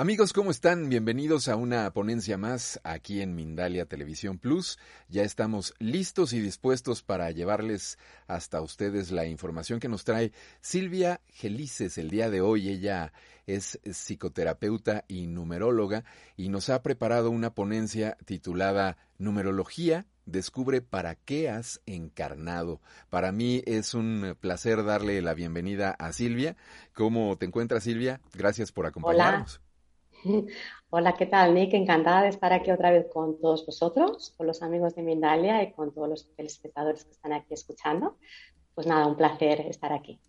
Amigos, ¿cómo están? Bienvenidos a una ponencia más aquí en Mindalia Televisión Plus. Ya estamos listos y dispuestos para llevarles hasta ustedes la información que nos trae Silvia Gelices el día de hoy. Ella es psicoterapeuta y numeróloga y nos ha preparado una ponencia titulada Numerología Descubre para qué has encarnado. Para mí es un placer darle la bienvenida a Silvia. ¿Cómo te encuentras, Silvia? Gracias por acompañarnos. Hola, ¿qué tal, Nick? Encantada de estar aquí otra vez con todos vosotros, con los amigos de Mindalia y con todos los telespectadores que están aquí escuchando. Pues nada, un placer estar aquí.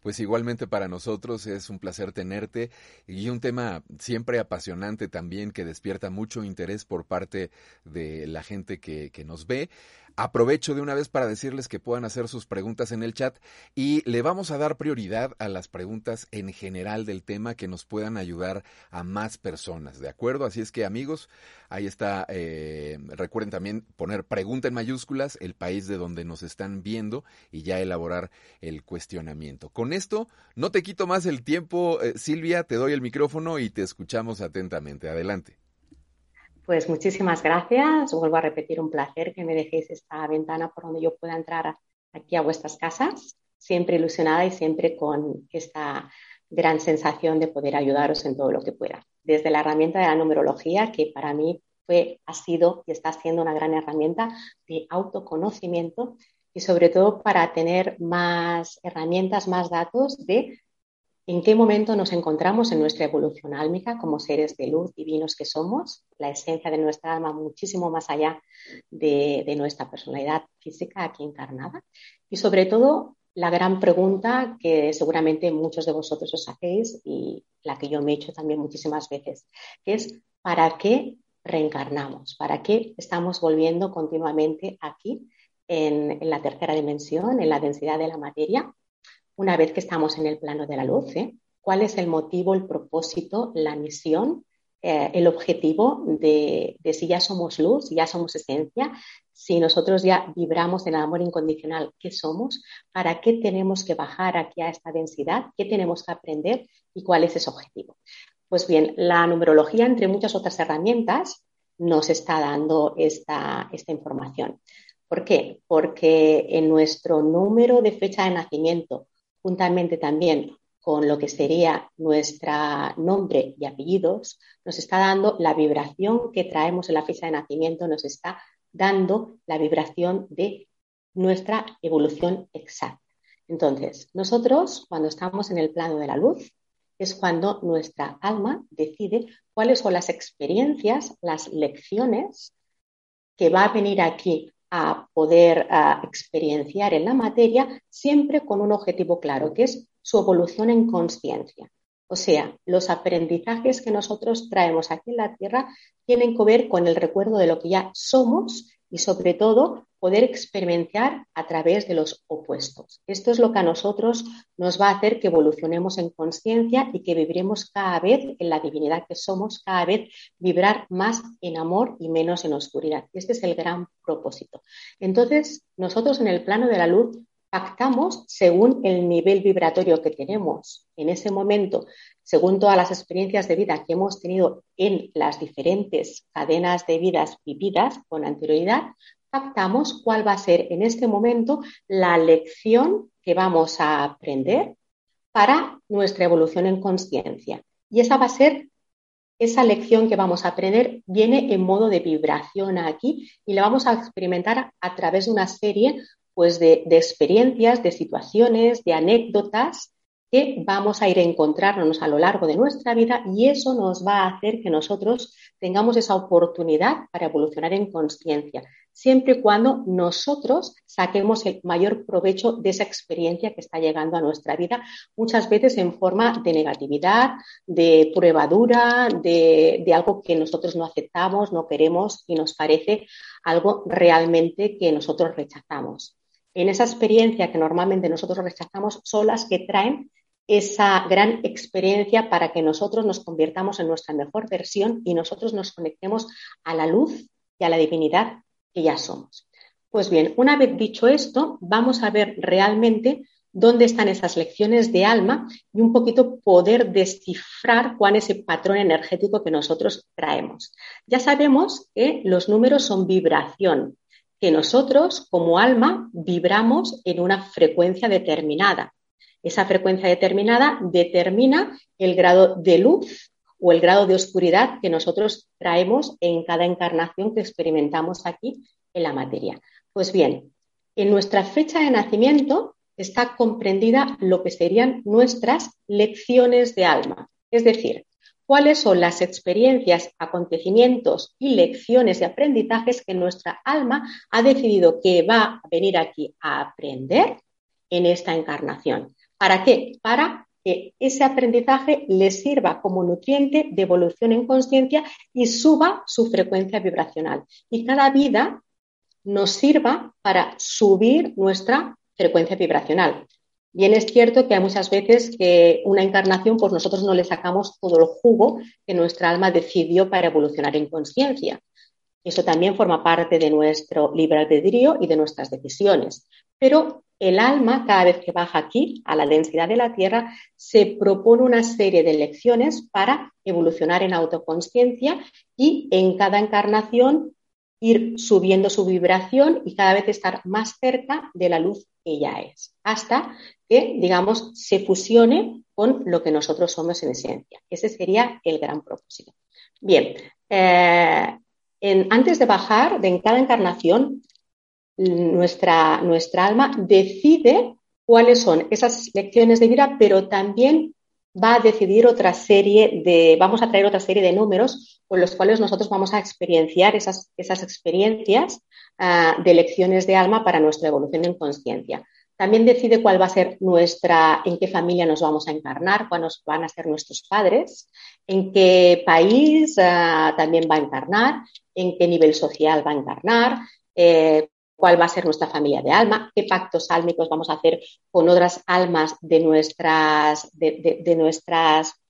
Pues igualmente para nosotros es un placer tenerte y un tema siempre apasionante también que despierta mucho interés por parte de la gente que, que nos ve. Aprovecho de una vez para decirles que puedan hacer sus preguntas en el chat y le vamos a dar prioridad a las preguntas en general del tema que nos puedan ayudar a más personas, ¿de acuerdo? Así es que amigos, ahí está, eh, recuerden también poner pregunta en mayúsculas, el país de donde nos están viendo y ya elaborar el cuestionamiento. Con esto, no te quito más el tiempo, eh, Silvia, te doy el micrófono y te escuchamos atentamente. Adelante. Pues muchísimas gracias. Vuelvo a repetir, un placer que me dejéis esta ventana por donde yo pueda entrar aquí a vuestras casas, siempre ilusionada y siempre con esta gran sensación de poder ayudaros en todo lo que pueda. Desde la herramienta de la numerología, que para mí fue, ha sido y está siendo una gran herramienta de autoconocimiento y sobre todo para tener más herramientas, más datos de en qué momento nos encontramos en nuestra evolución álmica como seres de luz divinos que somos, la esencia de nuestra alma muchísimo más allá de, nuestra personalidad física aquí encarnada. Y sobre todo, la gran pregunta que seguramente muchos de vosotros os hacéis y la que yo me he hecho también muchísimas veces, que es ¿para qué reencarnamos? ¿Para qué estamos volviendo continuamente aquí en la tercera dimensión, en la densidad de la materia? Una vez que estamos en el plano de la luz, ¿eh? cuál es el motivo, el propósito, la misión, eh, el objetivo de, si ya somos luz, si ya somos esencia, si nosotros ya vibramos en el amor incondicional, ¿qué somos? ¿Para qué tenemos que bajar aquí a esta densidad? ¿Qué tenemos que aprender? ¿Y cuál es ese objetivo? Pues bien, la numerología, entre muchas otras herramientas, nos está dando esta, esta información. ¿Por qué? Porque en nuestro número de fecha de nacimiento, juntamente también con lo que sería nuestro nombre y apellidos, nos está dando la vibración que traemos en la fecha de nacimiento, nos está dando la vibración de nuestra evolución exacta. Entonces, nosotros cuando estamos en el plano de la luz, es cuando nuestra alma decide cuáles son las experiencias, las lecciones que va a venir aquí a poder a experienciar en la materia, siempre con un objetivo claro, que es su evolución en conciencia. O sea, los aprendizajes que nosotros traemos aquí en la Tierra tienen que ver con el recuerdo de lo que ya somos y sobre todo poder experimentar a través de los opuestos. Esto es lo que a nosotros nos va a hacer que evolucionemos en conciencia y que vibremos cada vez en la divinidad que somos, cada vez vibrar más en amor y menos en oscuridad. Este es el gran propósito. Entonces, nosotros en el plano de la luz pactamos según el nivel vibratorio que tenemos en ese momento, según todas las experiencias de vida que hemos tenido en las diferentes cadenas de vidas vividas con anterioridad, pactamos cuál va a ser en este momento la lección que vamos a aprender para nuestra evolución en conciencia. Y esa va a ser esa lección que vamos a aprender viene en modo de vibración aquí y la vamos a experimentar a través de una serie pues, de, de experiencias, de situaciones, de anécdotas que vamos a ir a encontrarnos a lo largo de nuestra vida y eso nos va a hacer que nosotros tengamos esa oportunidad para evolucionar en conciencia, siempre y cuando nosotros saquemos el mayor provecho de esa experiencia que está llegando a nuestra vida, muchas veces en forma de negatividad, de prueba dura, de, de algo que nosotros no aceptamos, no queremos y nos parece algo realmente que nosotros rechazamos. En esa experiencia que normalmente nosotros rechazamos son las que traen esa gran experiencia para que nosotros nos convirtamos en nuestra mejor versión y nosotros nos conectemos a la luz y a la divinidad que ya somos. Pues bien, una vez dicho esto, vamos a ver realmente dónde están esas lecciones de alma y un poquito poder descifrar cuál es el patrón energético que nosotros traemos. Ya sabemos que los números son vibración, que nosotros como alma vibramos en una frecuencia determinada. Esa frecuencia determinada determina el grado de luz o el grado de oscuridad que nosotros traemos en cada encarnación que experimentamos aquí en la materia. Pues bien, en nuestra fecha de nacimiento está comprendida lo que serían nuestras lecciones de alma, es decir, cuáles son las experiencias, acontecimientos y lecciones y aprendizajes que nuestra alma ha decidido que va a venir aquí a aprender en esta encarnación. ¿Para qué? Para que ese aprendizaje le sirva como nutriente de evolución en conciencia y suba su frecuencia vibracional. Y cada vida nos sirva para subir nuestra frecuencia vibracional. Bien es cierto que hay muchas veces que una encarnación, pues nosotros no le sacamos todo el jugo que nuestra alma decidió para evolucionar en conciencia. Eso también forma parte de nuestro libre albedrío y de nuestras decisiones. Pero el alma, cada vez que baja aquí, a la densidad de la Tierra, se propone una serie de lecciones para evolucionar en autoconsciencia y en cada encarnación ir subiendo su vibración y cada vez estar más cerca de la luz que ella es, hasta que, digamos, se fusione con lo que nosotros somos en esencia. Ese sería el gran propósito. Bien, eh, antes de bajar, de en cada encarnación, nuestra, nuestra alma decide cuáles son esas lecciones de vida, pero también va a decidir otra serie de, vamos a traer otra serie de números con los cuales nosotros vamos a experienciar esas, esas experiencias uh, de lecciones de alma para nuestra evolución en conciencia. También decide cuál va a ser nuestra, en qué familia nos vamos a encarnar, cuáles van a ser nuestros padres, en qué país uh, también va a encarnar, en qué nivel social va a encarnar, eh, cuál va a ser nuestra familia de alma, qué pactos álmicos vamos a hacer con otras almas de nuestras, de, de,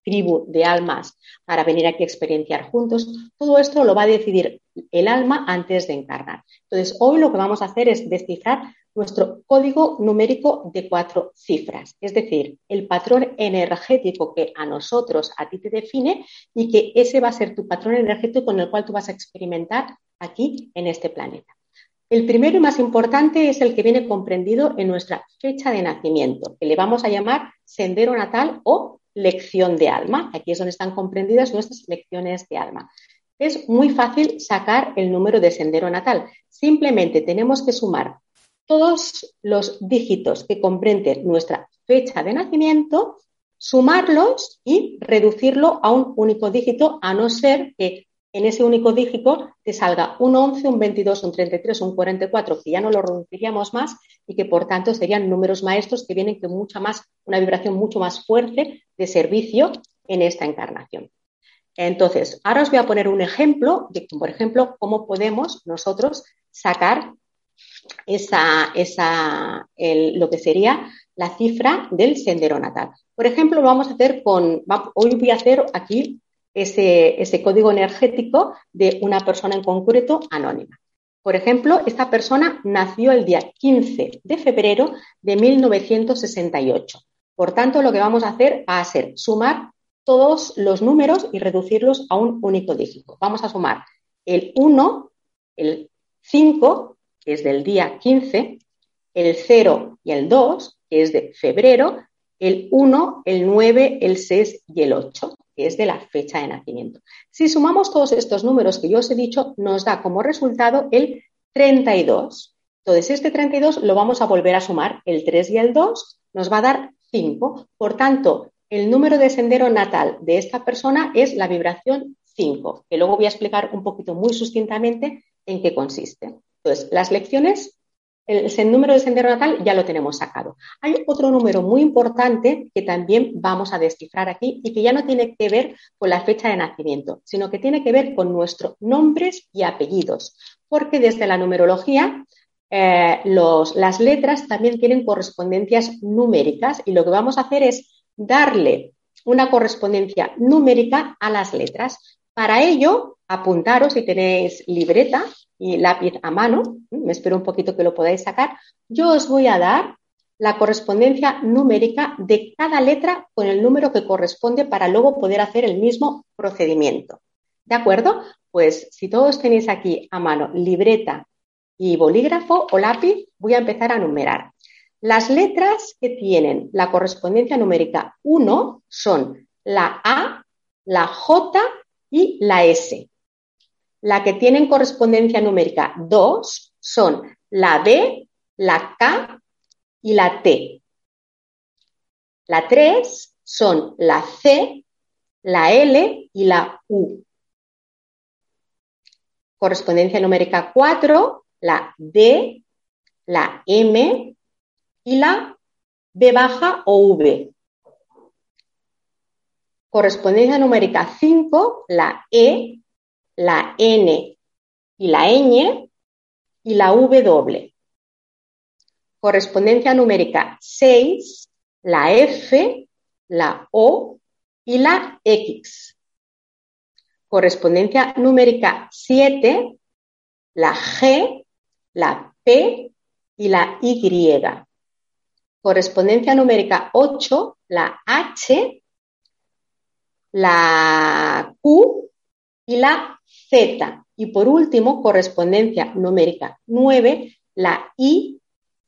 tribu de almas para venir aquí a experienciar juntos. Todo esto lo va a decidir el alma antes de encarnar. Entonces, hoy lo que vamos a hacer es descifrar nuestro código numérico de cuatro cifras, es decir, el patrón energético que a nosotros, a ti te define y que ese va a ser tu patrón energético con el cual tú vas a experimentar aquí en este planeta. El primero y más importante es el que viene comprendido en nuestra fecha de nacimiento, que le vamos a llamar sendero natal o lección de alma. Aquí es donde están comprendidas nuestras lecciones de alma. Es muy fácil sacar el número de sendero natal. Simplemente tenemos que sumar todos los dígitos que comprenden nuestra fecha de nacimiento, sumarlos y reducirlo a un único dígito, a no ser que en ese único dígito te salga un 11, un 22, un 33, un 44, que ya no lo reduciríamos más y que por tanto serían números maestros que vienen con mucha más, una vibración mucho más fuerte de servicio en esta encarnación. Entonces, ahora os voy a poner un ejemplo de, por ejemplo, cómo podemos nosotros sacar esa, esa, lo que sería la cifra del sendero natal. Por ejemplo, lo vamos a hacer con, hoy voy a hacer aquí ese, código energético de una persona en concreto anónima. Por ejemplo, esta persona nació el día 15 de febrero de 1968. Por tanto, lo que vamos a hacer va a ser sumar todos los números y reducirlos a un único dígito. Vamos a sumar el 1, el 5, que es del día 15, el 0 y el 2, que es de febrero, el 1, el 9, el 6 y el 8 que es de la fecha de nacimiento. Si sumamos todos estos números que yo os he dicho, nos da como resultado el 32. Entonces, este 32 lo vamos a volver a sumar, el 3 y el 2 nos va a dar 5. Por tanto, el número de sendero natal de esta persona es la vibración 5, que luego voy a explicar un poquito muy sustintamente en qué consiste. Entonces, las lecciones, el, número de sendero natal ya lo tenemos sacado. Hay otro número muy importante que también vamos a descifrar aquí y que ya no tiene que ver con la fecha de nacimiento, sino que tiene que ver con nuestros nombres y apellidos, porque desde la numerología eh, las letras también tienen correspondencias numéricas y lo que vamos a hacer es darle una correspondencia numérica a las letras. Para ello, apuntaros si tenéis libreta y lápiz a mano, me espero un poquito que lo podáis sacar, yo os voy a dar la correspondencia numérica de cada letra con el número que corresponde para luego poder hacer el mismo procedimiento. ¿De acuerdo? Pues si todos tenéis aquí a mano libreta y bolígrafo o lápiz, voy a empezar a numerar. Las letras que tienen la correspondencia numérica 1 son la A, la J y la S. La que tienen correspondencia numérica 2 son la B, la K y la T. La 3 son la C, la L y la U. Correspondencia numérica 4, la D, la M, y la B baja o V. Correspondencia numérica 5, la E, la N y la ñ y la doble. Correspondencia numérica 6, la F, la O y la X. Correspondencia numérica 7, la G, la P y la Y correspondencia numérica 8, la H, la Q y la Z. Y por último, correspondencia numérica 9, la I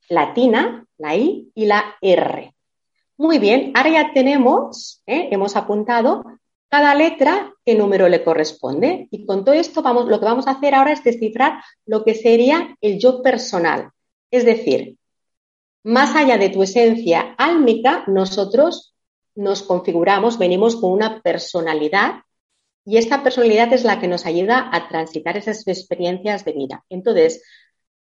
latina, la I y la R. Muy bien, ahora ya tenemos, ¿eh? hemos apuntado cada letra qué número le corresponde. Y con todo esto vamos, lo que vamos a hacer ahora es descifrar lo que sería el yo personal. Es decir, más allá de tu esencia álmica, nosotros nos configuramos, venimos con una personalidad y esta personalidad es la que nos ayuda a transitar esas experiencias de vida. Entonces,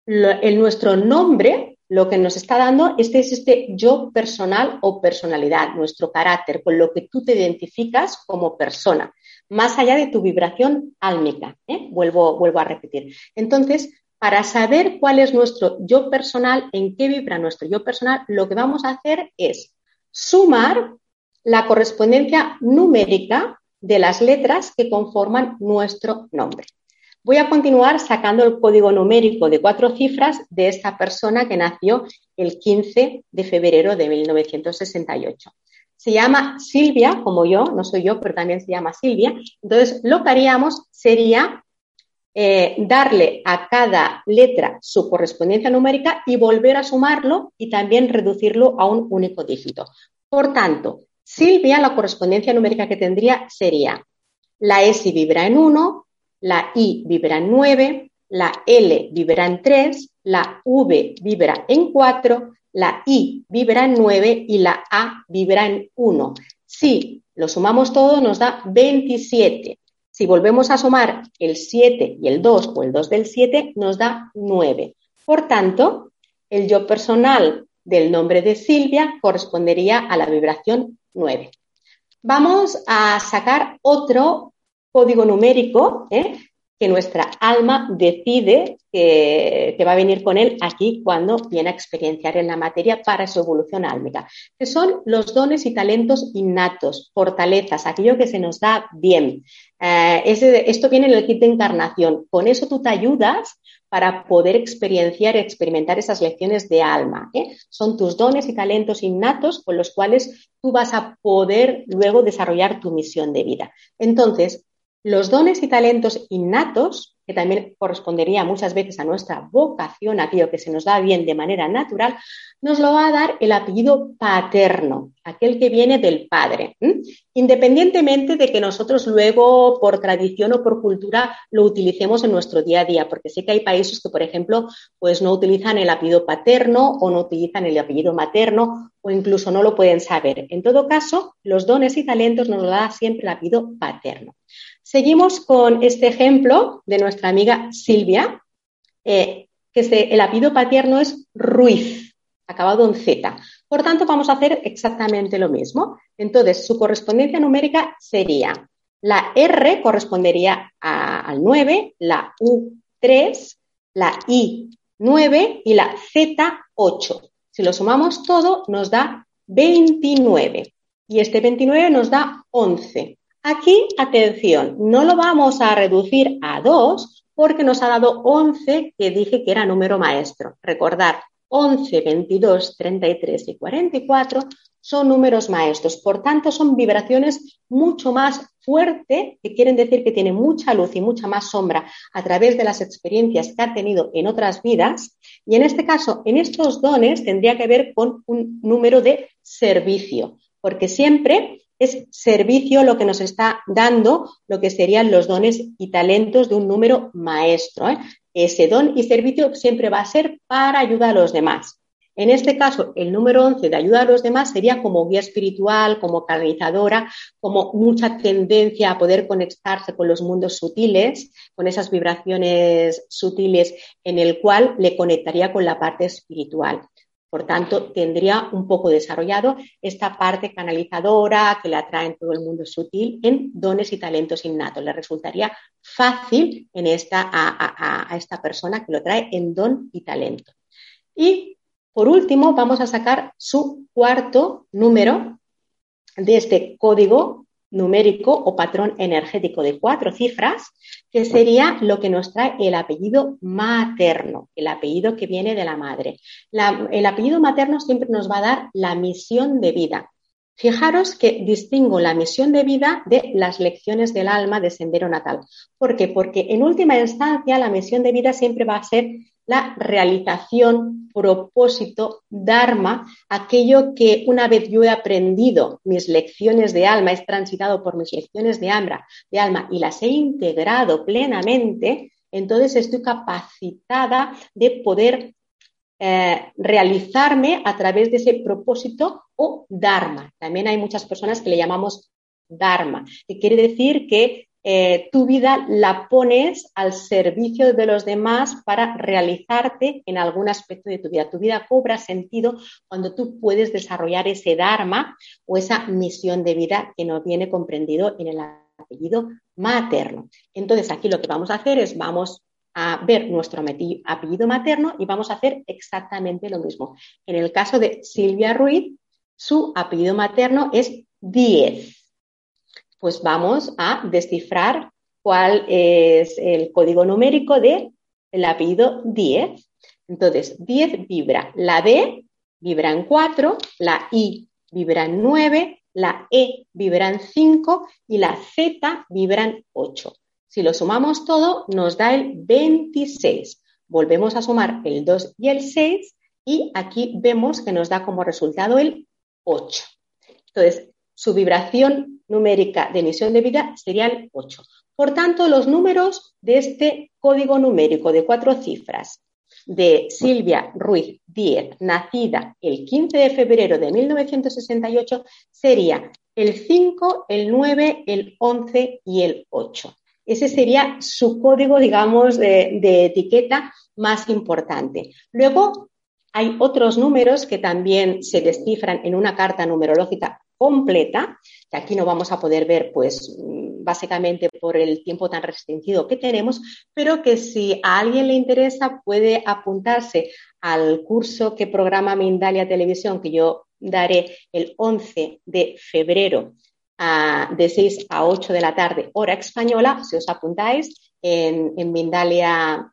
en nuestro nombre lo que nos está dando este es este yo personal o personalidad, nuestro carácter, con lo que tú te identificas como persona, más allá de tu vibración álmica. ¿eh? Vuelvo, vuelvo a repetir. Entonces, para saber cuál es nuestro yo personal, en qué vibra nuestro yo personal, lo que vamos a hacer es sumar la correspondencia numérica de las letras que conforman nuestro nombre. Voy a continuar sacando el código numérico de cuatro cifras de esta persona que nació el 15 de febrero de 1968. Se llama Silvia, como yo, no soy yo, pero también se llama Silvia. Entonces, lo que haríamos sería eh, darle a cada letra su correspondencia numérica y volver a sumarlo y también reducirlo a un único dígito. Por tanto, Silvia, la correspondencia numérica que tendría sería la S vibra en 1, la I vibra en 9, la L vibra en 3, la V vibra en 4, la I vibra en 9 y la A vibra en 1. Si lo sumamos todo nos da 27. Si volvemos a sumar el 7 y el 2 o el 2 del 7, nos da 9. Por tanto, el yo personal del nombre de Silvia correspondería a la vibración 9. Vamos a sacar otro código numérico ¿eh? que nuestra alma decide que, va a venir con él aquí cuando viene a experienciar en la materia para su evolución álmica, que son los dones y talentos innatos, fortalezas, aquello que se nos da bien. Eh, esto viene en el kit de encarnación. Con eso tú te ayudas para poder experienciar y experimentar esas lecciones de alma. ¿eh? Son tus dones y talentos innatos con los cuales tú vas a poder luego desarrollar tu misión de vida. Entonces, los dones y talentos innatos, que también correspondería muchas veces a nuestra vocación, aquello que se nos da bien de manera natural, nos lo va a dar el apellido paterno, aquel que viene del padre, independientemente de que nosotros luego, por tradición o por cultura, lo utilicemos en nuestro día a día, porque sé que hay países que, por ejemplo, pues no utilizan el apellido paterno o no utilizan el apellido materno o incluso no lo pueden saber. En todo caso, los dones y talentos nos lo da siempre el apellido paterno. Seguimos con este ejemplo de nuestra amiga Silvia, eh, que el apellido paterno es Ruiz, acabado en Z. Por tanto, vamos a hacer exactamente lo mismo. Entonces, su correspondencia numérica sería la R correspondería al 9, la U 3, la I 9 y la Z 8. Si lo sumamos todo, nos da 29. Y este 29 nos da 11. Aquí, atención, no lo vamos a reducir a 2 porque nos ha dado 11 que dije que era número maestro. Recordar, 11, 22, 33 y 44 son números maestros. Por tanto, son vibraciones mucho más fuertes, que quieren decir que tiene mucha luz y mucha más sombra a través de las experiencias que ha tenido en otras vidas. Y en este caso, en estos dones tendría que ver con un número de servicio, porque siempre es servicio lo que nos está dando lo que serían los dones y talentos de un número maestro. ¿eh? ese don y servicio siempre va a ser para ayudar a los demás. En este caso, el número 11 de ayuda a los demás sería como guía espiritual, como canalizadora, como mucha tendencia a poder conectarse con los mundos sutiles, con esas vibraciones sutiles en el cual le conectaría con la parte espiritual. Por tanto, tendría un poco desarrollado esta parte canalizadora que le atrae en todo el mundo sutil en dones y talentos innatos. Le resultaría fácil en esta, a, a esta persona que lo trae en don y talento. Y por último, vamos a sacar su cuarto número de este código numérico o patrón energético de cuatro cifras, que sería lo que nos trae el apellido materno, el apellido que viene de la madre. el apellido materno siempre nos va a dar la misión de vida. Fijaros que distingo la misión de vida de las lecciones del alma de Sendero Natal. ¿Por qué? Porque en última instancia la misión de vida siempre va a ser la realización, propósito, dharma, aquello que una vez yo he aprendido mis lecciones de alma, he transitado por mis lecciones de alma, de alma y las he integrado plenamente, entonces estoy capacitada de poder eh, realizarme a través de ese propósito o dharma. También hay muchas personas que le llamamos dharma, que quiere decir que eh, tu vida la pones al servicio de los demás para realizarte en algún aspecto de tu vida. Tu vida cobra sentido cuando tú puedes desarrollar ese Dharma o esa misión de vida que no viene comprendido en el apellido materno. Entonces, aquí lo que vamos a hacer es vamos a ver nuestro apellido materno y vamos a hacer exactamente lo mismo. En el caso de Silvia Ruiz, su apellido materno es 10 pues vamos a descifrar cuál es el código numérico del el apellido 10. Entonces, 10 vibra. La D vibra en 4, la I vibra en 9, la E vibra en 5 y la Z vibra en 8. Si lo sumamos todo, nos da el 26. Volvemos a sumar el 2 y el 6 y aquí vemos que nos da como resultado el 8. Entonces, su vibración numérica de emisión de vida sería el 8. Por tanto, los números de este código numérico de cuatro cifras de Silvia Ruiz Díez, nacida el 15 de febrero de 1968, sería el 5, el 9, el 11 y el 8. Ese sería su código, digamos, de etiqueta más importante. Luego, hay otros números que también se descifran en una carta numerológica completa, que aquí no vamos a poder ver, pues mm, básicamente por el tiempo tan restringido que tenemos, pero que si a alguien le interesa puede apuntarse al curso que programa Mindalia Televisión, que yo daré el 11 de febrero de 6 a 8 de la tarde, hora española, si os apuntáis en, en Mindalia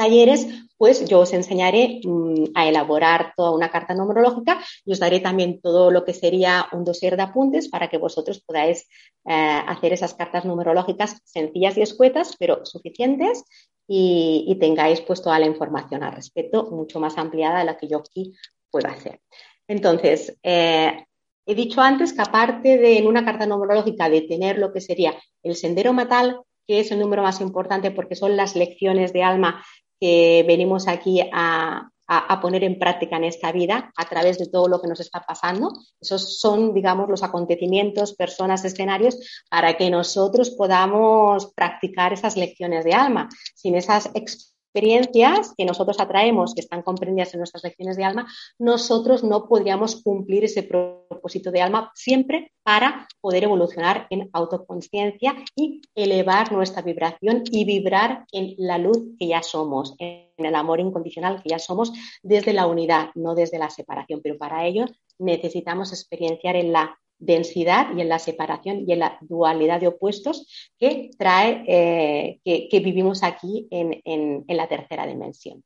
talleres, pues yo os enseñaré mm, a elaborar toda una carta numerológica y os daré también todo lo que sería un dossier de apuntes para que vosotros podáis eh, hacer esas cartas numerológicas sencillas y escuetas, pero suficientes y, tengáis pues toda la información al respecto, mucho más ampliada de la que yo aquí puedo hacer. Entonces, eh, he dicho antes que aparte de en una carta numerológica de tener lo que sería el sendero matal, que es el número más importante porque son las lecciones de alma que venimos aquí a, a, poner en práctica en esta vida a través de todo lo que nos está pasando. Esos son, digamos, los acontecimientos, personas, escenarios para que nosotros podamos practicar esas lecciones de alma. Sin esas experiencias que nosotros atraemos, que están comprendidas en nuestras lecciones de alma, nosotros no podríamos cumplir ese propósito de alma siempre para poder evolucionar en autoconciencia y elevar nuestra vibración y vibrar en la luz que ya somos, en el amor incondicional que ya somos desde la unidad, no desde la separación. Pero para ello necesitamos experienciar en la densidad y en la separación y en la dualidad de opuestos que trae, eh, que, vivimos aquí en, la tercera dimensión.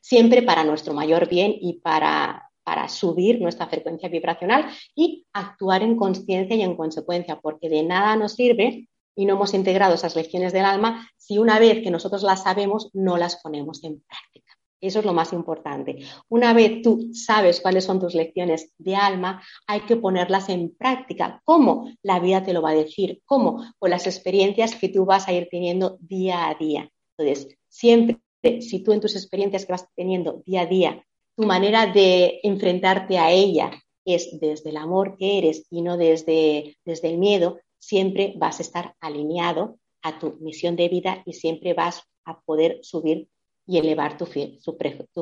Siempre para nuestro mayor bien y para, para subir nuestra frecuencia vibracional y actuar en conciencia y en consecuencia, porque de nada nos sirve y no hemos integrado esas lecciones del alma si una vez que nosotros las sabemos no las ponemos en práctica. Eso es lo más importante. Una vez tú sabes cuáles son tus lecciones de alma, hay que ponerlas en práctica. ¿Cómo? La vida te lo va a decir. ¿Cómo? Con las experiencias que tú vas a ir teniendo día a día. Entonces, siempre, si tú en tus experiencias que vas teniendo día a día, tu manera de enfrentarte a ella es desde el amor que eres y no desde, desde el miedo, siempre vas a estar alineado a tu misión de vida y siempre vas a poder subir y elevar tu,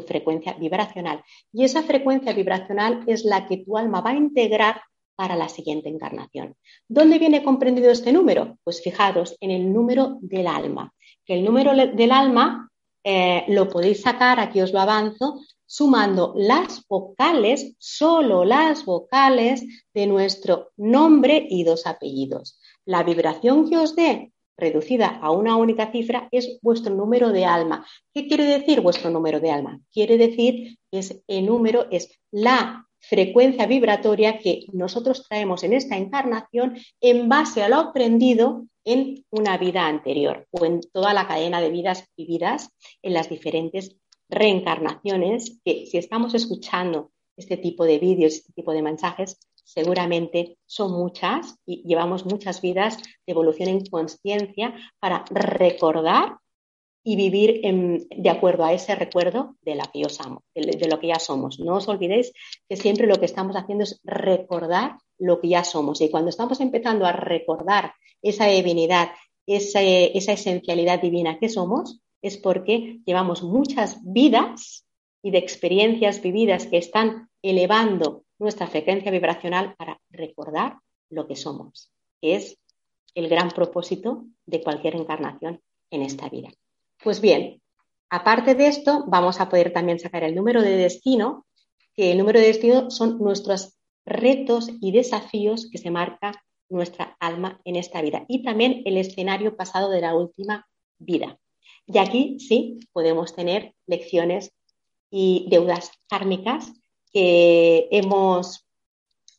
frecuencia vibracional. Y esa frecuencia vibracional es la que tu alma va a integrar para la siguiente encarnación. ¿Dónde viene comprendido este número? Pues fijaros en el número del alma, que el número del alma eh, lo podéis sacar, aquí os lo avanzo, sumando las vocales, solo las vocales de nuestro nombre y dos apellidos. La vibración que os dé reducida a una única cifra es vuestro número de alma. ¿Qué quiere decir vuestro número de alma? Quiere decir que es el número, es la frecuencia vibratoria que nosotros traemos en esta encarnación en base a lo aprendido en una vida anterior o en toda la cadena de vidas vividas en las diferentes reencarnaciones que si estamos escuchando este tipo de vídeos, este tipo de mensajes, seguramente son muchas y llevamos muchas vidas de evolución en conciencia para recordar y vivir de acuerdo a ese recuerdo de, la que yo de, lo que ya somos. No os olvidéis que siempre lo que estamos haciendo es recordar lo que ya somos. Y cuando estamos empezando a recordar esa divinidad, esa, esa esencialidad divina que somos, es porque llevamos muchas vidas y de experiencias vividas que están elevando nuestra frecuencia vibracional para recordar lo que somos, que es el gran propósito de cualquier encarnación en esta vida. Pues bien, aparte de esto, vamos a poder también sacar el número de destino, que el número de destino son nuestros retos y desafíos que se marca nuestra alma en esta vida y también el escenario pasado de la última vida. Y aquí sí podemos tener lecciones y deudas kármicas que hemos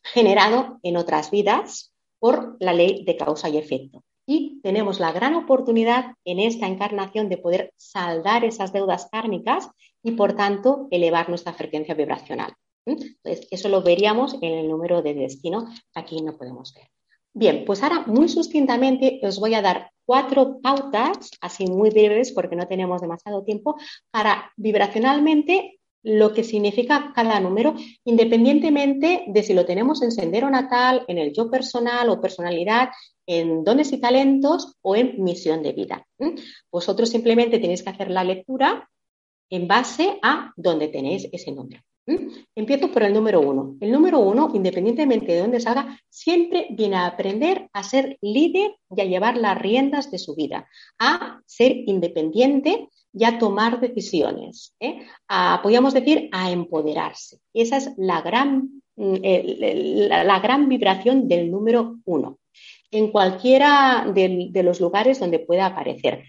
generado en otras vidas por la ley de causa y efecto. Y tenemos la gran oportunidad en esta encarnación de poder saldar esas deudas kármicas y, por tanto, elevar nuestra frecuencia vibracional. Entonces, eso lo veríamos en el número de destino, aquí no podemos ver. Bien, pues ahora muy sustintamente os voy a dar cuatro pautas, así muy breves porque no tenemos demasiado tiempo, para vibracionalmente lo que significa cada número, independientemente de si lo tenemos en sendero natal, en el yo personal o personalidad, en dones y talentos o en misión de vida. Vosotros simplemente tenéis que hacer la lectura en base a dónde tenéis ese número. Empiezo por el número uno. El número uno, independientemente de dónde salga, siempre viene a aprender a ser líder y a llevar las riendas de su vida, a ser independiente y a tomar decisiones. ¿eh? podríamos decir a empoderarse. Esa es la gran, mm, la, gran vibración del número uno, en cualquiera de, los lugares donde pueda aparecer.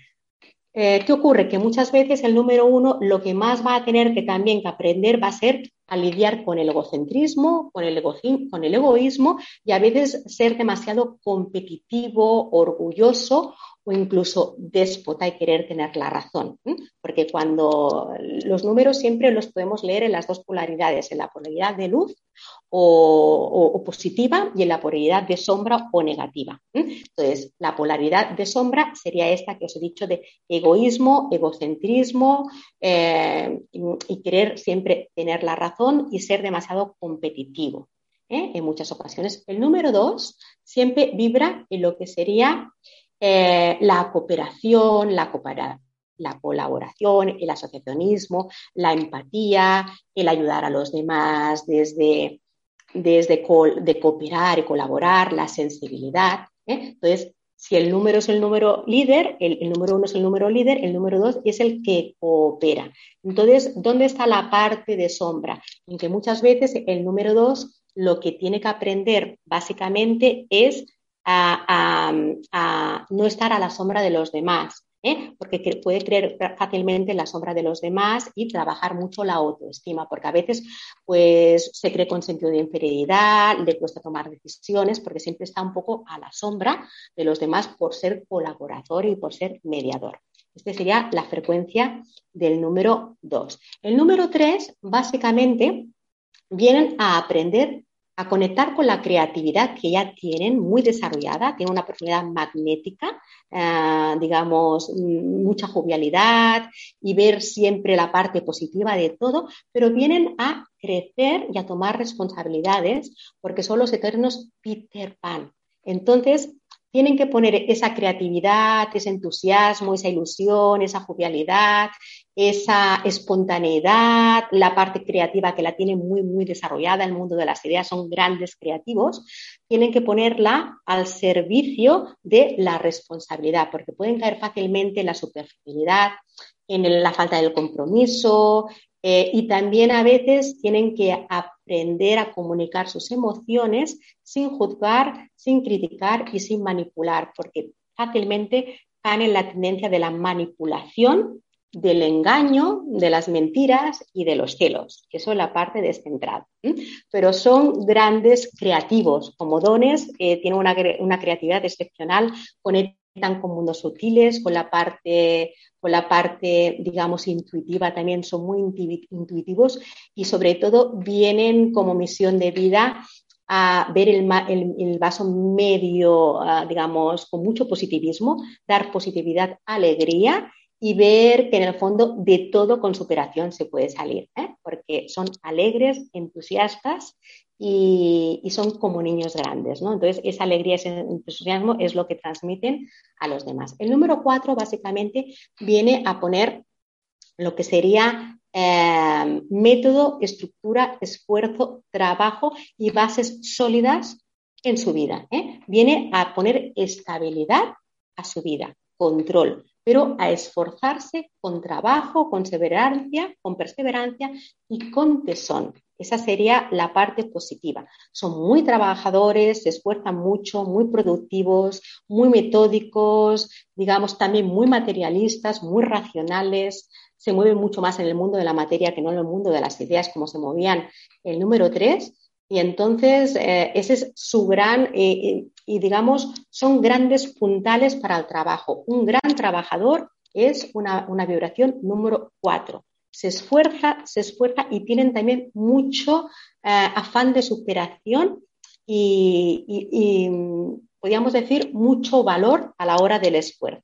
Eh, ¿Qué ocurre? Que muchas veces el número uno lo que más va a tener que también que aprender va a ser a lidiar con el egocentrismo, con el, con el egoísmo y a veces ser demasiado competitivo, orgulloso o incluso déspota y querer tener la razón. Porque cuando los números siempre los podemos leer en las dos polaridades, en la polaridad de luz o, positiva y en la polaridad de sombra o negativa. Entonces, la polaridad de sombra sería esta que os he dicho de egoísmo, egocentrismo eh, y, querer siempre tener la razón y ser demasiado competitivo. ¿eh? En muchas ocasiones. El número dos siempre vibra en lo que sería eh, la cooperación, la cooperación la colaboración, el asociacionismo, la empatía, el ayudar a los demás desde desde de cooperar y colaborar, la sensibilidad. ¿eh? Entonces, si el número es el número líder, el, número uno es el número líder, el número dos es el que coopera. Entonces, ¿dónde está la parte de sombra? En que muchas veces el número dos lo que tiene que aprender básicamente es a no estar a la sombra de los demás, ¿eh? porque puede creer fácilmente en la sombra de los demás y trabajar mucho la autoestima, porque a veces pues, se cree con sentido de inferioridad, le cuesta tomar decisiones, porque siempre está un poco a la sombra de los demás por ser colaborador y por ser mediador. Esta sería la frecuencia del número 2. El número 3, básicamente, vienen a aprender a conectar con la creatividad que ya tienen muy desarrollada, tienen una personalidad magnética, eh, digamos, mucha jovialidad y ver siempre la parte positiva de todo, pero vienen a crecer y a tomar responsabilidades porque son los eternos Peter Pan. Entonces, tienen que poner esa creatividad, ese entusiasmo, esa ilusión, esa jovialidad, esa espontaneidad, la parte creativa que la tienen muy, muy desarrollada, el mundo de las ideas son grandes creativos, tienen que ponerla al servicio de la responsabilidad, porque pueden caer fácilmente en la superficialidad, en la falta del compromiso, eh, y también a veces tienen que aprender a comunicar sus emociones sin juzgar, sin criticar y sin manipular, porque fácilmente caen en la tendencia de la manipulación, del engaño, de las mentiras y de los celos, que son la parte descentrada. Pero son grandes creativos, como dones, tienen una, una creatividad excepcional, conectan con mundos sutiles, con la parte con la parte, digamos, intuitiva también son muy intuitivos y sobre todo vienen como misión de vida a ver el, vaso medio, ah, digamos, con mucho positivismo, dar positividad, alegría y ver que en el fondo de todo con superación se puede salir, ¿eh? porque son alegres, entusiastas y, son como niños grandes, ¿no? Entonces, esa alegría, ese entusiasmo es lo que transmiten a los demás. El número cuatro, básicamente, viene a poner lo que sería eh, método, estructura, esfuerzo, trabajo y bases sólidas en su vida. ¿eh? Viene a poner estabilidad a su vida, control, pero a esforzarse con trabajo, con perseverancia, con perseverancia y con tesón. Esa sería la parte positiva. Son muy trabajadores, se esfuerzan mucho, muy productivos, muy metódicos, digamos también muy materialistas, muy racionales, se mueven mucho más en el mundo de la materia que no en el mundo de las ideas como se movían el número tres. Y entonces eh, ese es su gran, eh, eh, y digamos, son grandes puntales para el trabajo. Un gran trabajador es una, vibración número cuatro se esfuerza, se esfuerza y tienen también mucho afán de superación y, podríamos decir, mucho valor a la hora del esfuerzo.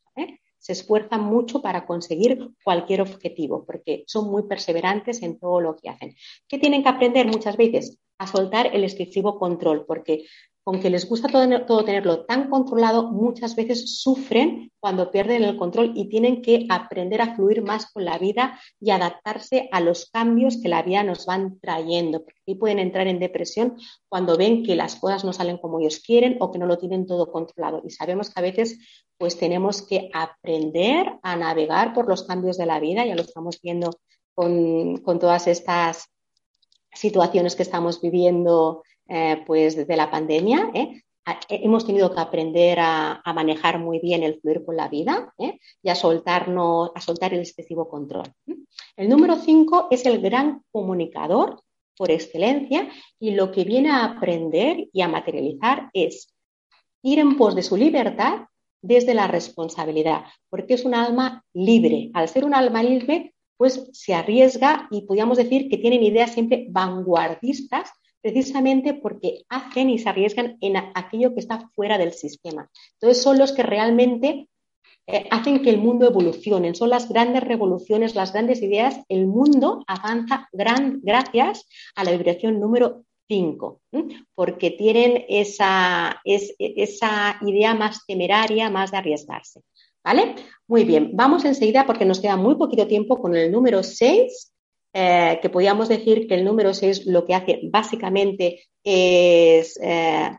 Se esfuerzan mucho para conseguir cualquier objetivo porque son muy perseverantes en todo lo que hacen. ¿Qué tienen que aprender muchas veces? A soltar el excesivo control, porque aunque les gusta todo, tenerlo tan controlado, muchas veces sufren cuando pierden el control y tienen que aprender a fluir más con la vida y adaptarse a los cambios que la vida nos van trayendo. Y pueden entrar en depresión cuando ven que las cosas no salen como ellos quieren o que no lo tienen todo controlado. Y sabemos que a veces pues tenemos que aprender a navegar por los cambios de la vida, ya lo estamos viendo con, con todas estas situaciones que estamos viviendo eh, pues desde la pandemia. ¿eh? Eh, hemos tenido que aprender a, manejar muy bien el fluir con la vida y a, soltarnos, a soltar el excesivo control. El número cinco es el gran comunicador por excelencia y lo que viene a aprender y a materializar es ir en pos de su libertad desde la responsabilidad, porque es un alma libre. Al ser un alma libre, pues se arriesga y podríamos decir que tienen ideas siempre vanguardistas precisamente porque hacen y se arriesgan en aquello que está fuera del sistema. Entonces son los que realmente eh, hacen que el mundo evolucione. Son las grandes revoluciones, las grandes ideas. El mundo avanza gran, gracias a la vibración número 5, porque tienen esa, esa idea más temeraria, más de arriesgarse. ¿Vale? Muy bien, vamos enseguida porque nos queda muy poquito tiempo con el número 6, eh, que podríamos decir que el número 6 lo que hace básicamente es eh,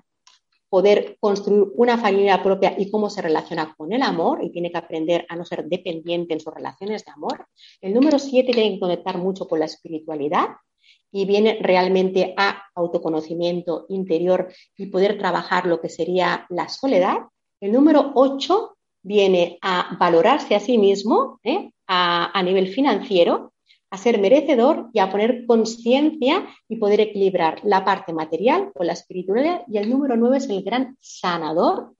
poder construir una familia propia y cómo se relaciona con el amor y tiene que aprender a no ser dependiente en sus relaciones de amor. El número 7 tiene que conectar mucho con la espiritualidad y viene realmente a autoconocimiento interior y poder trabajar lo que sería la soledad. El número 8 viene a valorarse a sí mismo ¿eh? a, nivel financiero a ser merecedor y a poner conciencia y poder equilibrar la parte material con la espiritualidad. Y el número nueve es el gran sanador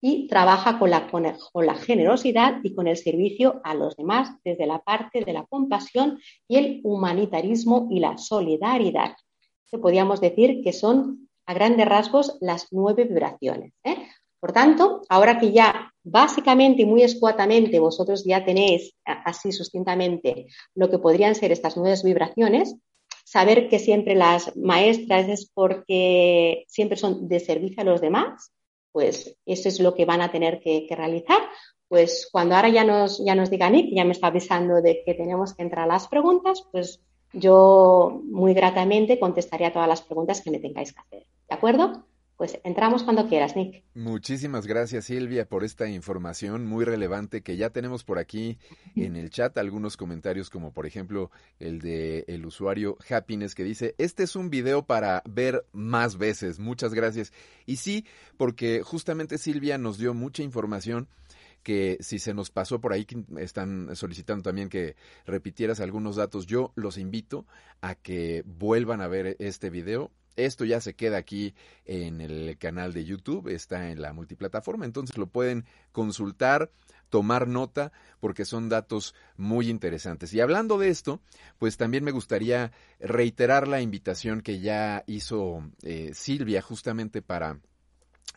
y trabaja con la, con, la generosidad y con el servicio a los demás desde la parte de la compasión y el humanitarismo y la solidaridad. Que podríamos decir que son a grandes rasgos las nueve vibraciones. ¿eh? Por tanto, ahora que ya básicamente y muy escuatamente vosotros ya tenéis así sustentamente lo que podrían ser estas nuevas vibraciones, saber que siempre las maestras es porque siempre son de servicio a los demás, pues eso es lo que van a tener que, realizar. Pues cuando ahora ya nos, ya nos diga Nick, ya me está avisando de que tenemos que entrar a las preguntas, pues yo muy gratamente contestaré a todas las preguntas que me tengáis que hacer. ¿De acuerdo? Pues entramos cuando quieras, Nick. Muchísimas gracias, Silvia, por esta información muy relevante que ya tenemos por aquí en el chat. Algunos comentarios, como por ejemplo el de el usuario Happiness, que dice: Este es un video para ver más veces. Muchas gracias. Y sí, porque justamente Silvia nos dio mucha información que si se nos pasó por ahí, están solicitando también que repitieras algunos datos, yo los invito a que vuelvan a ver este video esto ya se queda aquí en el canal de YouTube, está en la multiplataforma, entonces lo pueden consultar, tomar nota, porque son datos muy interesantes. Y hablando de esto, pues también me gustaría reiterar la invitación que ya hizo eh, Silvia justamente para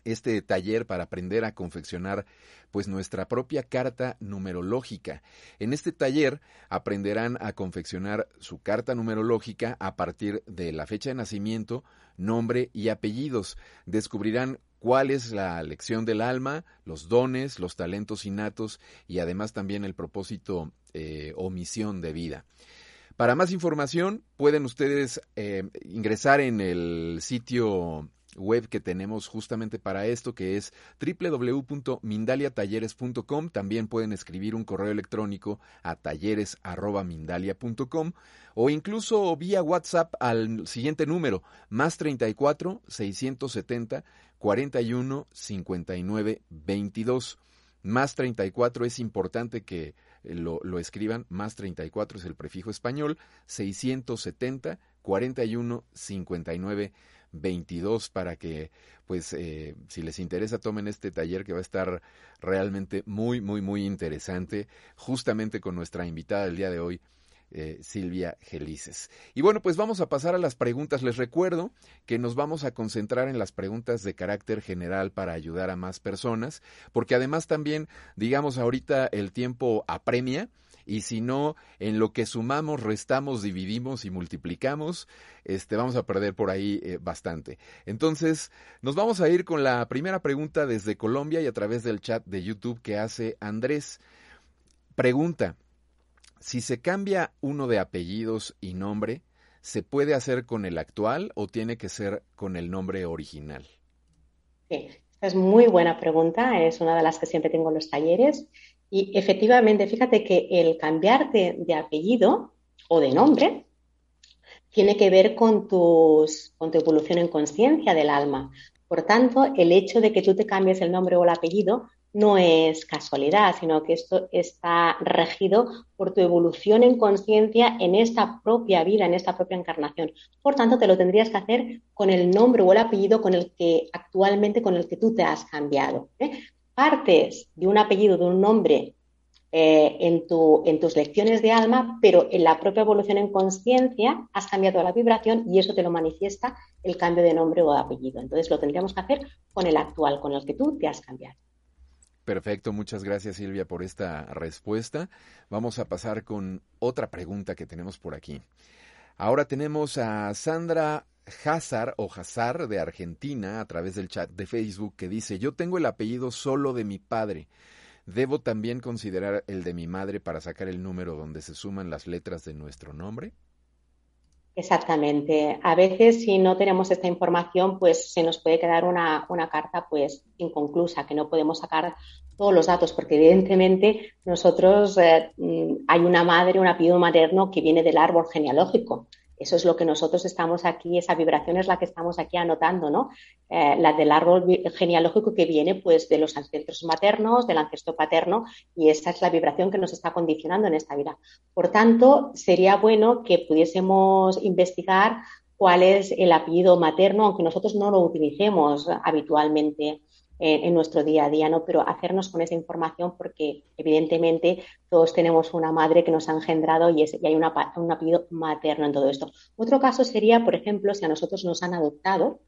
este taller para aprender a confeccionar pues nuestra propia carta numerológica. En este taller aprenderán a confeccionar su carta numerológica a partir de la fecha de nacimiento, nombre y apellidos. Descubrirán cuál es la lección del alma, los dones, los talentos innatos y además también el propósito eh, o misión de vida. Para más información pueden ustedes eh, ingresar en el sitio web que tenemos justamente para esto, que es www.mindaliatalleres.com. También pueden escribir un correo electrónico a talleres.mindalia.com o incluso vía WhatsApp al siguiente número, más 34 670 41 59 22. Más 34 es importante que lo, lo, escriban, más 34 es el prefijo español, 670 41 59 22 para que, pues, eh, si les interesa, tomen este taller que va a estar realmente muy, muy, muy interesante, justamente con nuestra invitada del día de hoy, eh, Silvia Gelices. Y bueno, pues vamos a pasar a las preguntas. Les recuerdo que nos vamos a concentrar en las preguntas de carácter general para ayudar a más personas, porque además también, digamos, ahorita el tiempo apremia y si no, en lo que sumamos, restamos, dividimos y multiplicamos, este, vamos a perder por ahí eh, bastante. Entonces, nos vamos a ir con la primera pregunta desde Colombia y a través del chat de YouTube que hace Andrés. Pregunta, si se cambia uno de apellidos y nombre, ¿se puede hacer con el actual o tiene que ser con el nombre original? Sí, es muy buena pregunta, es una de las que siempre tengo en los talleres y efectivamente, fíjate que el cambiarte de apellido o de nombre tiene que ver con, tus, con tu evolución en conciencia del alma. Por tanto, el hecho de que tú te cambies el nombre o el apellido no es casualidad, sino que esto está regido por tu evolución en conciencia en esta propia vida, en esta propia encarnación. Por tanto, te lo tendrías que hacer con el nombre o el apellido con el que actualmente con el que tú te has cambiado. ¿eh? Partes de un apellido, de un nombre eh, en, tu, en tus lecciones de alma, pero en la propia evolución en conciencia has cambiado la vibración y eso te lo manifiesta el cambio de nombre o de apellido. Entonces lo tendríamos que hacer con el actual, con el que tú te has cambiado. Perfecto, muchas gracias Silvia por esta respuesta. Vamos a pasar con otra pregunta que tenemos por aquí. Ahora tenemos a Sandra Hazar o Hazar de Argentina a través del chat de Facebook que dice, yo tengo el apellido solo de mi padre. ¿Debo también considerar el de mi madre para sacar el número donde se suman las letras de nuestro nombre? Exactamente. A veces si no tenemos esta información, pues se nos puede quedar una, una, carta pues inconclusa, que no podemos sacar todos los datos, porque evidentemente nosotros eh, mm, hay una madre, un apellido materno que viene del árbol genealógico. Eso es lo que nosotros estamos aquí, esa vibración es la que estamos aquí anotando, ¿no? Eh, la del árbol genealógico que viene pues de los ancestros maternos, del ancestro paterno, y esa es la vibración que nos está condicionando en esta vida. Por tanto, sería bueno que pudiésemos investigar cuál es el apellido materno, aunque nosotros no lo utilicemos habitualmente en, nuestro día a día, ¿no? Pero hacernos con esa información porque evidentemente todos tenemos una madre que nos ha engendrado y hay una, un apellido materno en todo esto. Otro caso sería, por ejemplo, si a nosotros nos han adoptado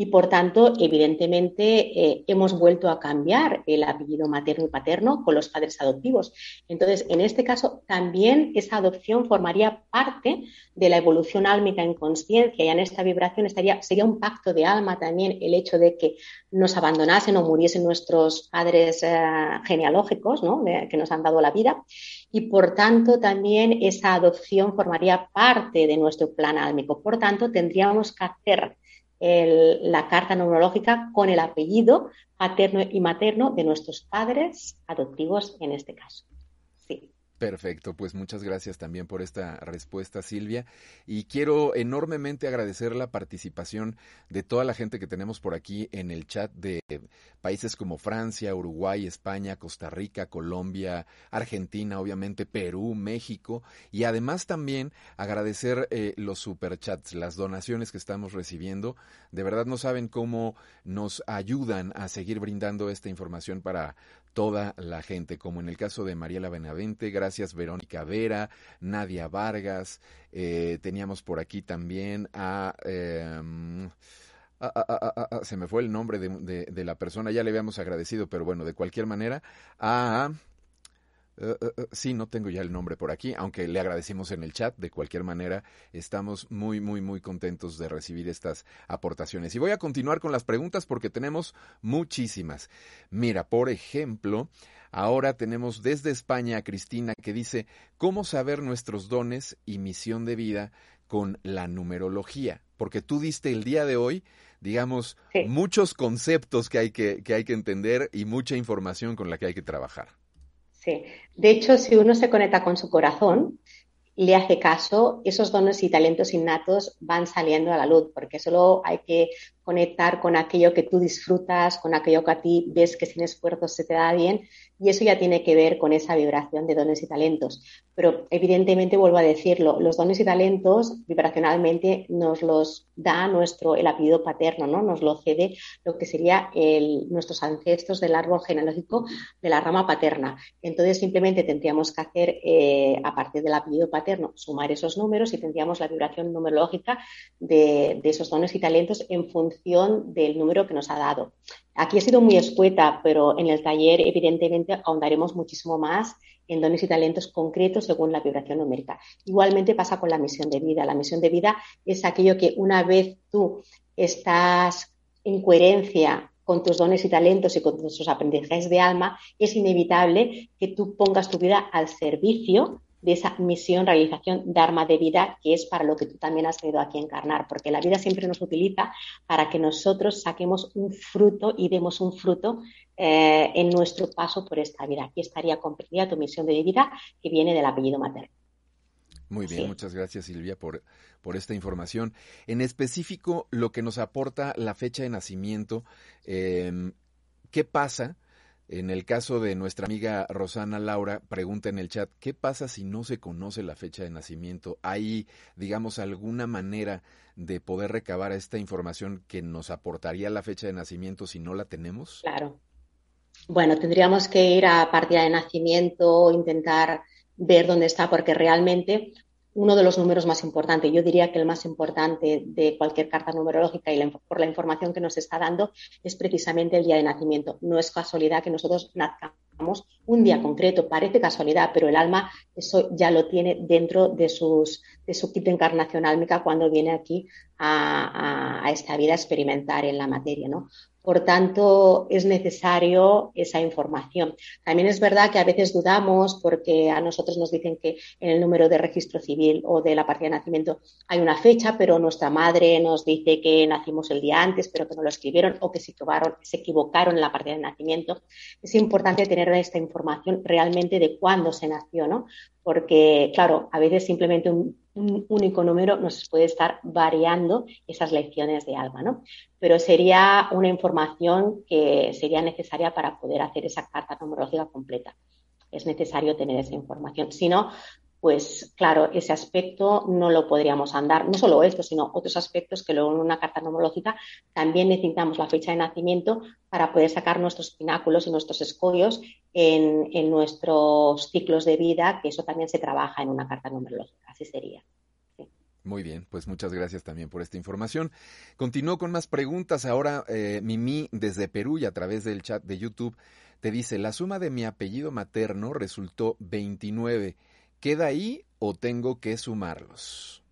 y por tanto, evidentemente, eh, hemos vuelto a cambiar el apellido materno y paterno con los padres adoptivos. Entonces, en este caso, también esa adopción formaría parte de la evolución álmica en conciencia y en esta vibración estaría, sería un pacto de alma también el hecho de que nos abandonasen o muriesen nuestros padres eh, genealógicos, ¿no? que nos han dado la vida. Y por tanto, también esa adopción formaría parte de nuestro plan álmico. Por tanto, tendríamos que hacer la carta neurológica con el apellido paterno y materno de nuestros padres adoptivos en este caso. Perfecto, pues muchas gracias también por esta respuesta, Silvia. Y quiero enormemente agradecer la participación de toda la gente que tenemos por aquí en el chat de países como Francia, Uruguay, España, Costa Rica, Colombia, Argentina, obviamente Perú, México. Y además también agradecer eh, los superchats, las donaciones que estamos recibiendo. De verdad no saben cómo nos ayudan a seguir brindando esta información para toda la gente, como en el caso de Mariela Benavente, gracias Verónica Vera, Nadia Vargas, eh, teníamos por aquí también a... Em, se me fue el nombre de, de, la persona, ya le habíamos agradecido, pero bueno, de cualquier manera, a eh, eh, eh, sí, no tengo ya el nombre por aquí, aunque le agradecimos en el chat. De cualquier manera, estamos muy, muy, muy contentos de recibir estas aportaciones. Y voy a continuar con las preguntas porque tenemos muchísimas. Mira, por ejemplo, ahora tenemos desde España a Cristina que dice, ¿cómo saber nuestros dones y misión de vida con la numerología? Porque tú diste el día de hoy digamos, muchos conceptos que hay que, que hay que entender y mucha información con la que hay que trabajar. Sí. De hecho, si uno se conecta con su corazón, le hace caso, esos dones y talentos innatos van saliendo a la luz, porque solo hay que conectar con aquello que tú disfrutas, con aquello que a ti ves que sin esfuerzo se te da bien, y eso ya tiene que ver con esa vibración de dones y talentos. Pero evidentemente, vuelvo a decirlo, los dones y talentos vibracionalmente nos los da nuestro, el apellido paterno, ¿no? Nos lo cede lo que sería nuestros ancestros del árbol genealógico de la rama paterna. Entonces, simplemente tendríamos que hacer, eh, a partir del apellido paterno, sumar esos números y tendríamos la vibración numerológica de, de esos dones y talentos en función del número que nos ha dado. Aquí he sido muy escueta, pero en el taller evidentemente ahondaremos muchísimo más en dones y talentos concretos según la vibración numérica. Igualmente pasa con la misión de vida. La misión de vida es aquello que una vez tú estás en coherencia con tus dones y talentos y con tus aprendizajes de alma, es inevitable que tú pongas tu vida al servicio de esa misión, realización, dharma de vida, que es para lo que tú también has venido aquí a encarnar, porque la vida siempre nos utiliza para que nosotros saquemos un fruto y demos un fruto eh, en nuestro paso por esta vida. Aquí estaría comprendida tu misión de vida que viene del apellido materno. Muy bien, muchas gracias Silvia por, por esta información. En específico, lo que nos aporta la fecha de nacimiento, eh, ¿qué pasa? En el caso de nuestra amiga Rosana Laura, pregunta en el chat, ¿qué pasa si no se conoce la fecha de nacimiento? ¿Hay, digamos, alguna manera de poder recabar esta información que nos aportaría la fecha de nacimiento si no la tenemos? Claro. Bueno, tendríamos que ir a partida de nacimiento, intentar ver dónde está, porque realmente uno de los números más importantes, yo diría que el más importante de cualquier carta numerológica y por la información que nos está dando es precisamente el día de nacimiento. No es casualidad que nosotros nazcamos un día concreto, parece casualidad, pero el alma eso ya lo tiene dentro de, sus, de su kit encarnación álmica cuando viene aquí a, esta vida a experimentar en la materia, ¿no? Por tanto, es necesario esa información. También es verdad que a veces dudamos porque a nosotros nos dicen que en el número de registro civil o de la partida de nacimiento hay una fecha, pero nuestra madre nos dice que nacimos el día antes, pero que no lo escribieron o que se equivocaron, en la partida de nacimiento. Es importante tener esta información realmente de cuándo se nació, ¿no? Porque, claro, a veces simplemente un un único número nos puede estar variando esas lecciones de alma, ¿no? Pero sería una información que sería necesaria para poder hacer esa carta numerológica completa. Es necesario tener esa información. Si no, pues claro, ese aspecto no lo podríamos andar. No solo esto, sino otros aspectos que luego en una carta numerológica también necesitamos la fecha de nacimiento para poder sacar nuestros pináculos y nuestros escollos en, en nuestros ciclos de vida, que eso también se trabaja en una carta numerológica. Así sería. Muy bien, pues muchas gracias también por esta información. Continúo con más preguntas. Ahora eh, Mimi desde Perú y a través del chat de YouTube te dice, la suma de mi apellido materno resultó 29. ¿Queda ahí o tengo que sumarlos?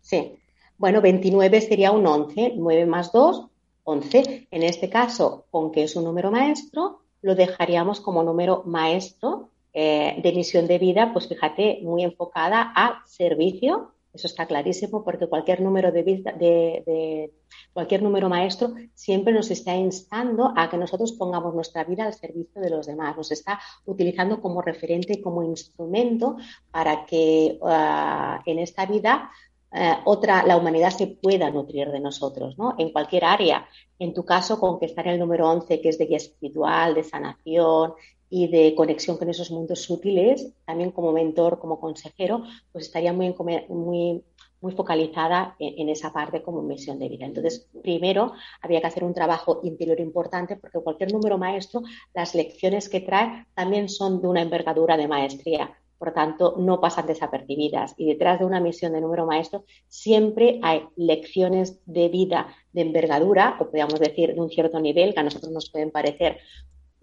Sí, bueno, 29 sería un 11, 9 más 2, 11. En este caso, aunque es un número maestro, lo dejaríamos como número maestro eh, de misión de vida, pues fíjate, muy enfocada a servicio. Eso está clarísimo porque cualquier número de, de, de cualquier número maestro siempre nos está instando a que nosotros pongamos nuestra vida al servicio de los demás, nos está utilizando como referente como instrumento para que uh, en esta vida uh, otra, la humanidad se pueda nutrir de nosotros, ¿no? En cualquier área. En tu caso, con que estar en el número 11, que es de guía espiritual, de sanación y de conexión con esos mundos sutiles, también como mentor, como consejero, pues estaría muy, muy focalizada en, en, esa parte como misión de vida. Entonces, primero había que hacer un trabajo interior importante porque cualquier número maestro, las lecciones que trae también son de una envergadura de maestría. Por tanto, no pasan desapercibidas. Y detrás de una misión de número maestro siempre hay lecciones de vida de envergadura, o podríamos decir de un cierto nivel, que a nosotros nos pueden parecer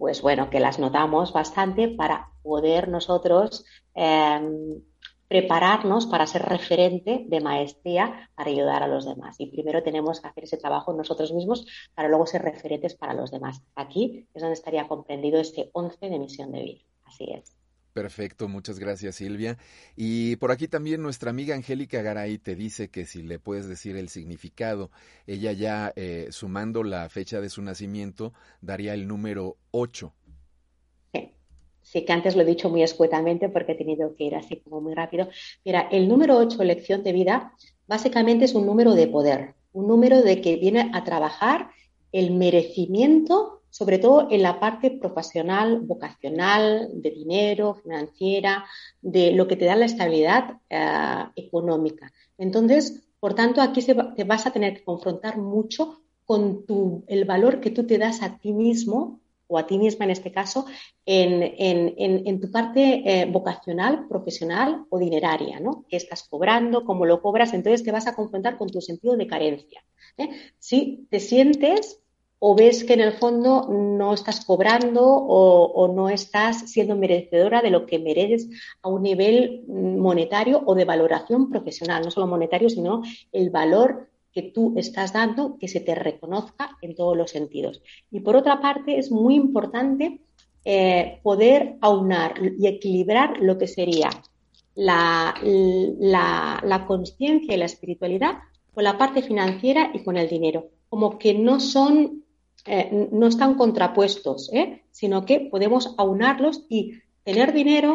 pues bueno, que las notamos bastante para poder nosotros eh, prepararnos para ser referente de maestría para ayudar a los demás. Y primero tenemos que hacer ese trabajo nosotros mismos para luego ser referentes para los demás. Aquí es donde estaría comprendido este 11 de misión de vida. Así es. Perfecto, muchas gracias Silvia. Y por aquí también nuestra amiga Angélica Garay te dice que si le puedes decir el significado, ella ya eh, sumando la fecha de su nacimiento daría el número 8 sí que antes lo he dicho muy escuetamente porque he tenido que ir así como muy rápido. Mira, el número 8, elección de vida, básicamente es un número de poder, un número de que viene a trabajar el merecimiento, sobre todo en la parte profesional, vocacional, de dinero, financiera, de lo que te da la estabilidad eh, económica. Entonces, por tanto, aquí te vas a tener que confrontar mucho con tu, el valor que tú te das a ti mismo o a ti misma en este caso, en, en, en, tu parte eh, vocacional, profesional o dineraria, ¿no? ¿Qué estás cobrando? ¿Cómo lo cobras? Entonces te vas a confrontar con tu sentido de carencia. ¿eh? Si te sientes o ves que en el fondo no estás cobrando o, no estás siendo merecedora de lo que mereces a un nivel monetario o de valoración profesional, no solo monetario, sino el valor que tú estás dando, que se te reconozca en todos los sentidos. Y por otra parte, es muy importante eh, poder aunar y equilibrar lo que sería la, la, la conciencia y la espiritualidad con la parte financiera y con el dinero. Como que no son, eh, no están contrapuestos, ¿eh? sino que podemos aunarlos y tener dinero,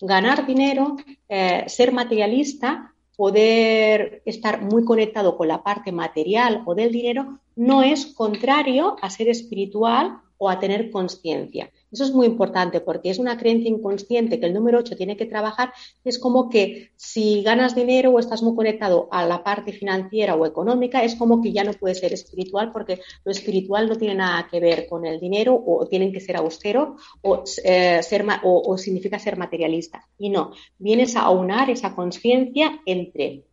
ganar dinero, eh, ser materialista, poder estar muy conectado con la parte material o del dinero no es contrario a ser espiritual o a tener conciencia. Eso es muy importante porque es una creencia inconsciente que el número 8 tiene que trabajar. Es como que si ganas dinero o estás muy conectado a la parte financiera o económica, es como que ya no puedes ser espiritual porque lo espiritual no tiene nada que ver con el dinero o tienen que ser austero o, eh, ser, o significa ser materialista. Y no, vienes a aunar esa conciencia entre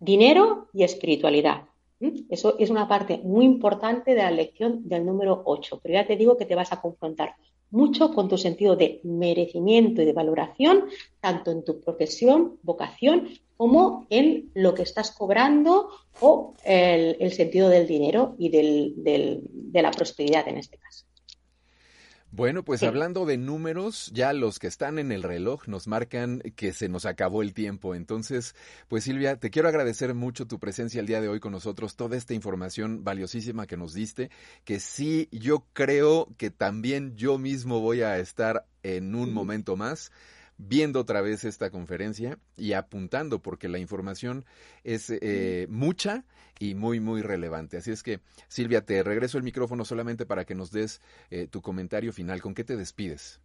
dinero y espiritualidad. Eso es una parte muy importante de la lección del número 8, pero ya te digo que te vas a confrontar mucho con tu sentido de merecimiento y de valoración, tanto en tu profesión, vocación, como en lo que estás cobrando o el, sentido del dinero y de la prosperidad en este caso. Bueno, pues hablando de números, ya los que están en el reloj nos marcan que se nos acabó el tiempo. Entonces, pues Silvia, te quiero agradecer mucho tu presencia el día de hoy con nosotros, toda esta información valiosísima que nos diste, que sí, yo creo que también yo mismo voy a estar en un momento más viendo otra vez esta conferencia y apuntando, porque la información es eh, mucha y muy, muy relevante. Así es que, Silvia, te regreso el micrófono solamente para que nos des eh, tu comentario final. ¿Con qué te despides?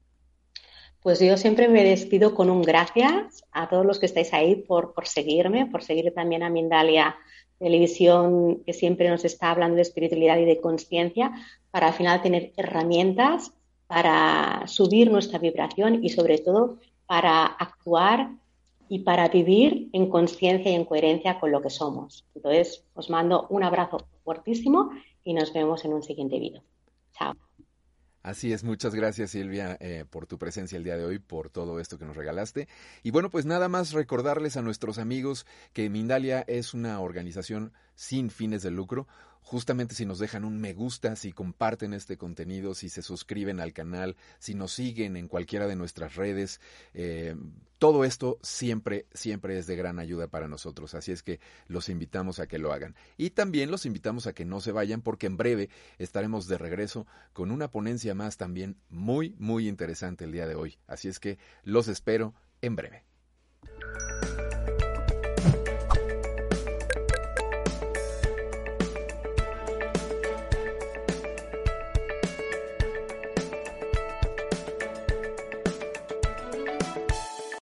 Pues yo siempre me despido con un gracias a todos los que estáis ahí por, por seguirme, por seguir también a Mindalia Televisión, que siempre nos está hablando de espiritualidad y de conciencia, para al final tener herramientas para subir nuestra vibración y sobre todo para actuar y para vivir en conciencia y en coherencia con lo que somos. Entonces, os mando un abrazo fuertísimo y nos vemos en un siguiente vídeo. Chao. Así es, muchas gracias Silvia eh, por tu presencia el día de hoy, por todo esto que nos regalaste. Y bueno, pues nada más recordarles a nuestros amigos que Mindalia es una organización sin fines de lucro, justamente si nos dejan un me gusta, si comparten este contenido, si se suscriben al canal, si nos siguen en cualquiera de nuestras redes, eh, todo esto siempre, siempre es de gran ayuda para nosotros. Así es que los invitamos a que lo hagan. Y también los invitamos a que no se vayan porque en breve estaremos de regreso con una ponencia más también muy, muy interesante el día de hoy. Así es que los espero en breve.